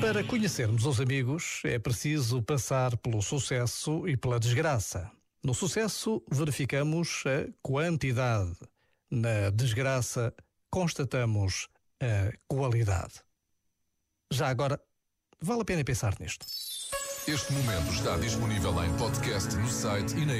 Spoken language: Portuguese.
Para conhecermos os amigos, é preciso passar pelo sucesso e pela desgraça. No sucesso, verificamos a quantidade. Na desgraça, constatamos a qualidade. Já agora, vale a pena pensar nisto. Este momento está disponível em podcast no site e na